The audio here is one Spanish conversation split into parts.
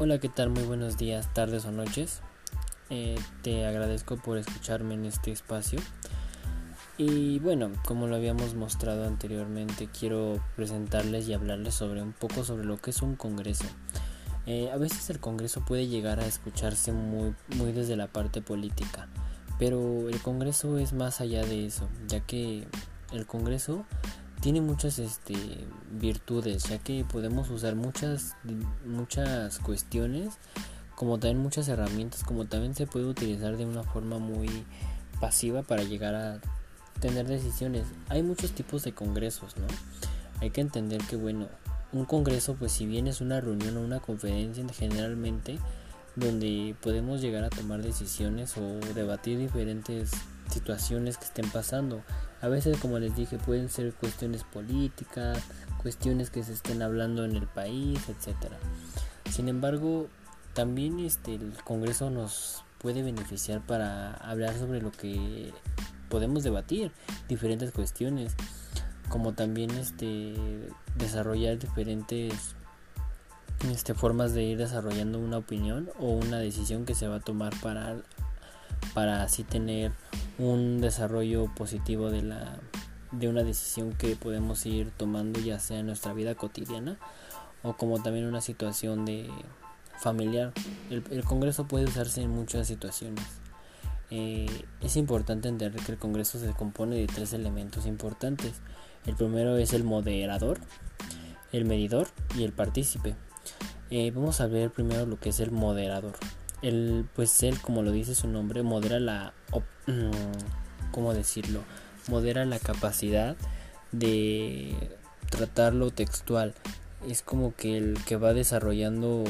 Hola, ¿qué tal? Muy buenos días, tardes o noches. Eh, te agradezco por escucharme en este espacio. Y bueno, como lo habíamos mostrado anteriormente, quiero presentarles y hablarles sobre un poco sobre lo que es un congreso. Eh, a veces el congreso puede llegar a escucharse muy, muy desde la parte política, pero el congreso es más allá de eso, ya que el congreso tiene muchas este, virtudes, ya que podemos usar muchas, muchas cuestiones, como también muchas herramientas, como también se puede utilizar de una forma muy pasiva para llegar a tener decisiones. Hay muchos tipos de congresos, ¿no? Hay que entender que, bueno, un congreso, pues si bien es una reunión o una conferencia generalmente, donde podemos llegar a tomar decisiones o debatir diferentes situaciones que estén pasando. A veces, como les dije, pueden ser cuestiones políticas, cuestiones que se estén hablando en el país, etcétera. Sin embargo, también este el Congreso nos puede beneficiar para hablar sobre lo que podemos debatir, diferentes cuestiones, como también este desarrollar diferentes este, formas de ir desarrollando una opinión o una decisión que se va a tomar para, para así tener un desarrollo positivo de la de una decisión que podemos ir tomando ya sea en nuestra vida cotidiana o como también una situación de familiar. El, congreso puede usarse en muchas situaciones. Eh, es importante entender que el congreso se compone de tres elementos importantes. El primero es el moderador el medidor y el partícipe. Eh, vamos a ver primero lo que es el moderador el pues él como lo dice su nombre modera la mm, cómo decirlo modera la capacidad de tratarlo textual. Es como que el que va desarrollando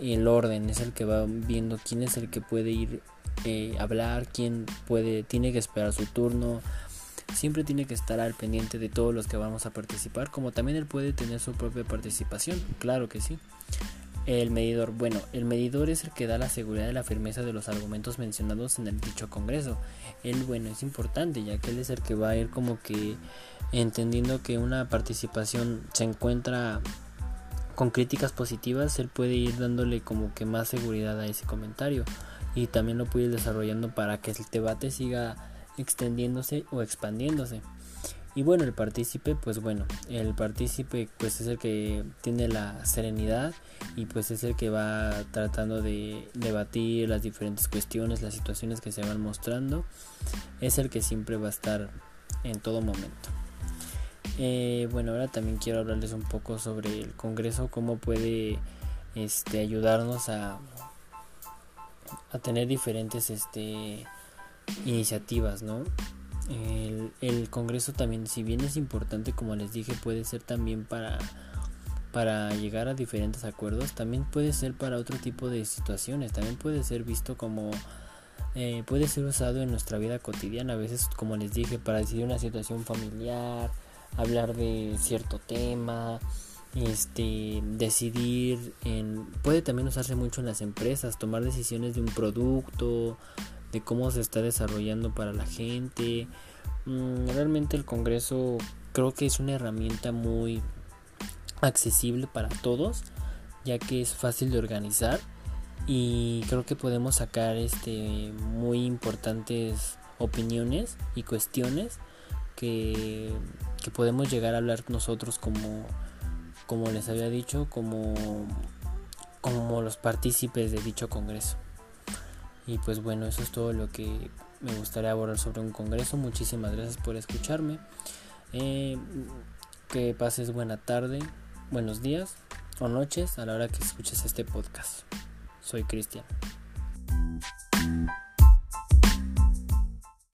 el orden es el que va viendo quién es el que puede ir eh, hablar quién puede tiene que esperar su turno. Siempre tiene que estar al pendiente de todos los que vamos a participar como también él puede tener su propia participación claro que sí el medidor. Bueno, el medidor es el que da la seguridad de la firmeza de los argumentos mencionados en el dicho congreso. Él, bueno, es importante ya que él es el que va a ir como que entendiendo que una participación se encuentra con críticas positivas, él puede ir dándole como que más seguridad a ese comentario y también lo puede ir desarrollando para que el debate siga extendiéndose o expandiéndose. Y bueno, el partícipe, pues bueno, el partícipe pues es el que tiene la serenidad y pues es el que va tratando de debatir las diferentes cuestiones, las situaciones que se van mostrando. Es el que siempre va a estar en todo momento. Eh, bueno, ahora también quiero hablarles un poco sobre el Congreso, cómo puede este, ayudarnos a, a tener diferentes este, iniciativas, ¿no? El, Congreso también, si bien es importante, como les dije, puede ser también para, para llegar a diferentes acuerdos, también puede ser para otro tipo de situaciones, también puede ser visto como... Eh, puede ser usado en nuestra vida cotidiana, a veces como les dije, para decidir una situación familiar, hablar de cierto tema, este decidir en puede también usarse mucho en las empresas tomar decisiones de un producto de cómo se está desarrollando para la gente. Mm, realmente el Congreso creo que es una herramienta muy accesible para todos, ya que es fácil de organizar y creo que podemos sacar este muy importantes opiniones y cuestiones que, que podemos llegar a hablar nosotros como como les había dicho como como los partícipes de dicho congreso. Y pues bueno, eso es todo lo que me gustaría abordar sobre un congreso. Muchísimas gracias por escucharme. Eh, que pases buena tarde, buenos días o noches a la hora que escuches este podcast. Soy Cristian.